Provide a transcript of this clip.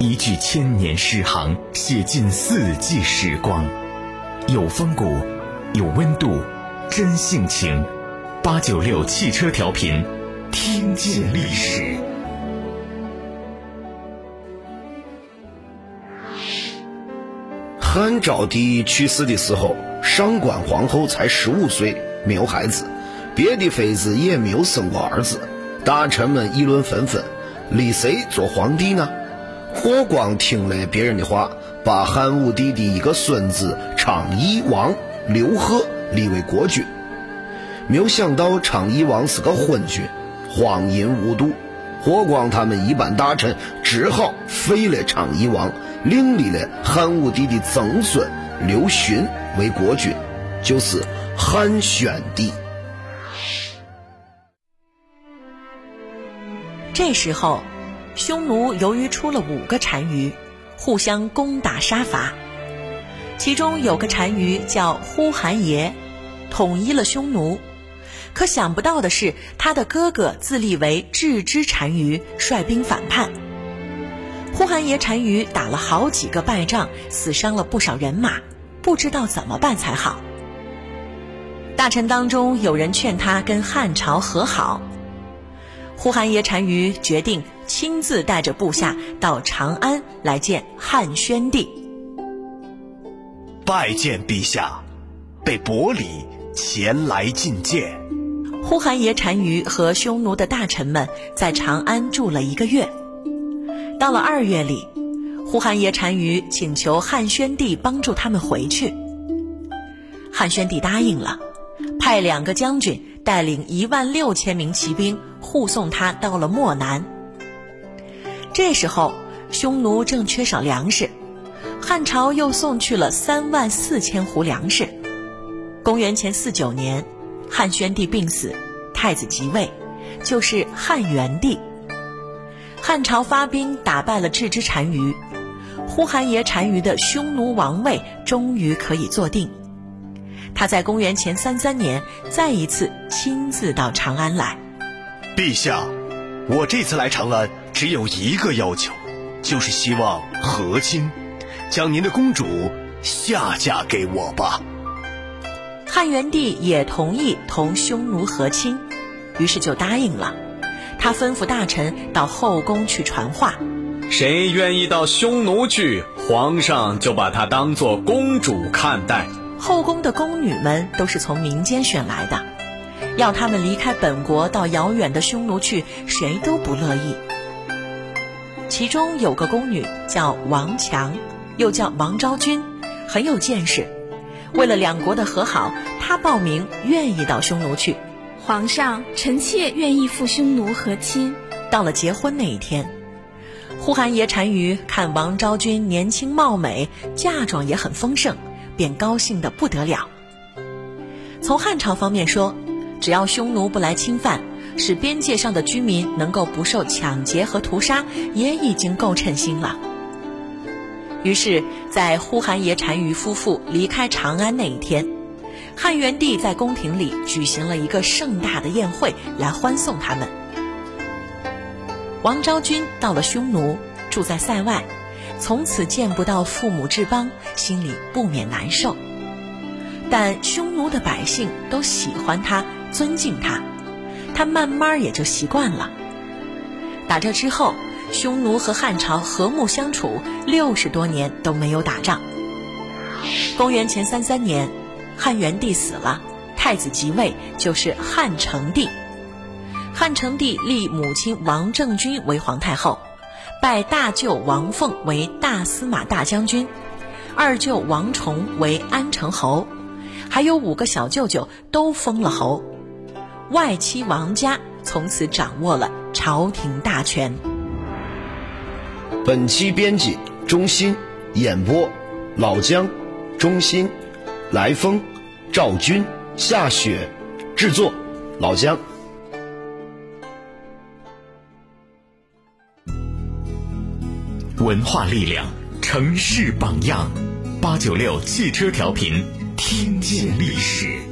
一句千年诗行，写尽四季时光，有风骨，有温度，真性情。八九六汽车调频，听见历史。汉昭帝去世的时候，上官皇后才十五岁，没有孩子，别的妃子也没有生过儿子。大臣们议论纷纷，立谁做皇帝呢？霍光听了别人的话，把汉武帝的一个孙子昌邑王刘贺立为国君。没有想到昌邑王是个昏君，荒淫无度。霍光他们一般大臣只好废了昌邑王，另立了汉武帝的曾孙刘询为国君，就是汉宣帝。这时候。匈奴由于出了五个单于，互相攻打杀伐，其中有个单于叫呼韩邪，统一了匈奴。可想不到的是，他的哥哥自立为郅支单于，率兵反叛。呼韩邪单于打了好几个败仗，死伤了不少人马，不知道怎么办才好。大臣当中有人劝他跟汉朝和好。呼韩邪单于决定亲自带着部下到长安来见汉宣帝，拜见陛下，被伯礼前来觐见。呼韩邪单于和匈奴的大臣们在长安住了一个月，到了二月里，呼韩邪单于请求汉宣帝帮助他们回去，汉宣帝答应了，派两个将军。带领一万六千名骑兵护送他到了漠南。这时候，匈奴正缺少粮食，汉朝又送去了三万四千斛粮食。公元前四九年，汉宣帝病死，太子即位，就是汉元帝。汉朝发兵打败了郅支单于，呼韩邪单于的匈奴王位终于可以坐定。他在公元前三三年再一次亲自到长安来。陛下，我这次来长安只有一个要求，就是希望和亲，将您的公主下嫁给我吧。汉元帝也同意同匈奴和亲，于是就答应了。他吩咐大臣到后宫去传话：谁愿意到匈奴去，皇上就把她当做公主看待。后宫的宫女们都是从民间选来的，要他们离开本国到遥远的匈奴去，谁都不乐意。其中有个宫女叫王强，又叫王昭君，很有见识。为了两国的和好，她报名愿意到匈奴去。皇上，臣妾愿意赴匈奴和亲。到了结婚那一天，呼韩邪单于看王昭君年轻貌美，嫁妆也很丰盛。便高兴得不得了。从汉朝方面说，只要匈奴不来侵犯，使边界上的居民能够不受抢劫和屠杀，也已经够称心了。于是，在呼韩邪单于夫妇离开长安那一天，汉元帝在宫廷里举行了一个盛大的宴会来欢送他们。王昭君到了匈奴，住在塞外。从此见不到父母之邦，心里不免难受。但匈奴的百姓都喜欢他，尊敬他，他慢慢也就习惯了。打这之后，匈奴和汉朝和睦相处，六十多年都没有打仗。公元前三三年，汉元帝死了，太子即位，就是汉成帝。汉成帝立母亲王政君为皇太后。拜大舅王凤为大司马大将军，二舅王崇为安城侯，还有五个小舅舅都封了侯。外戚王家从此掌握了朝廷大权。本期编辑：中心，演播：老姜、中心、来风、赵军、夏雪，制作：老姜。文化力量，城市榜样，八九六汽车调频，听见历史。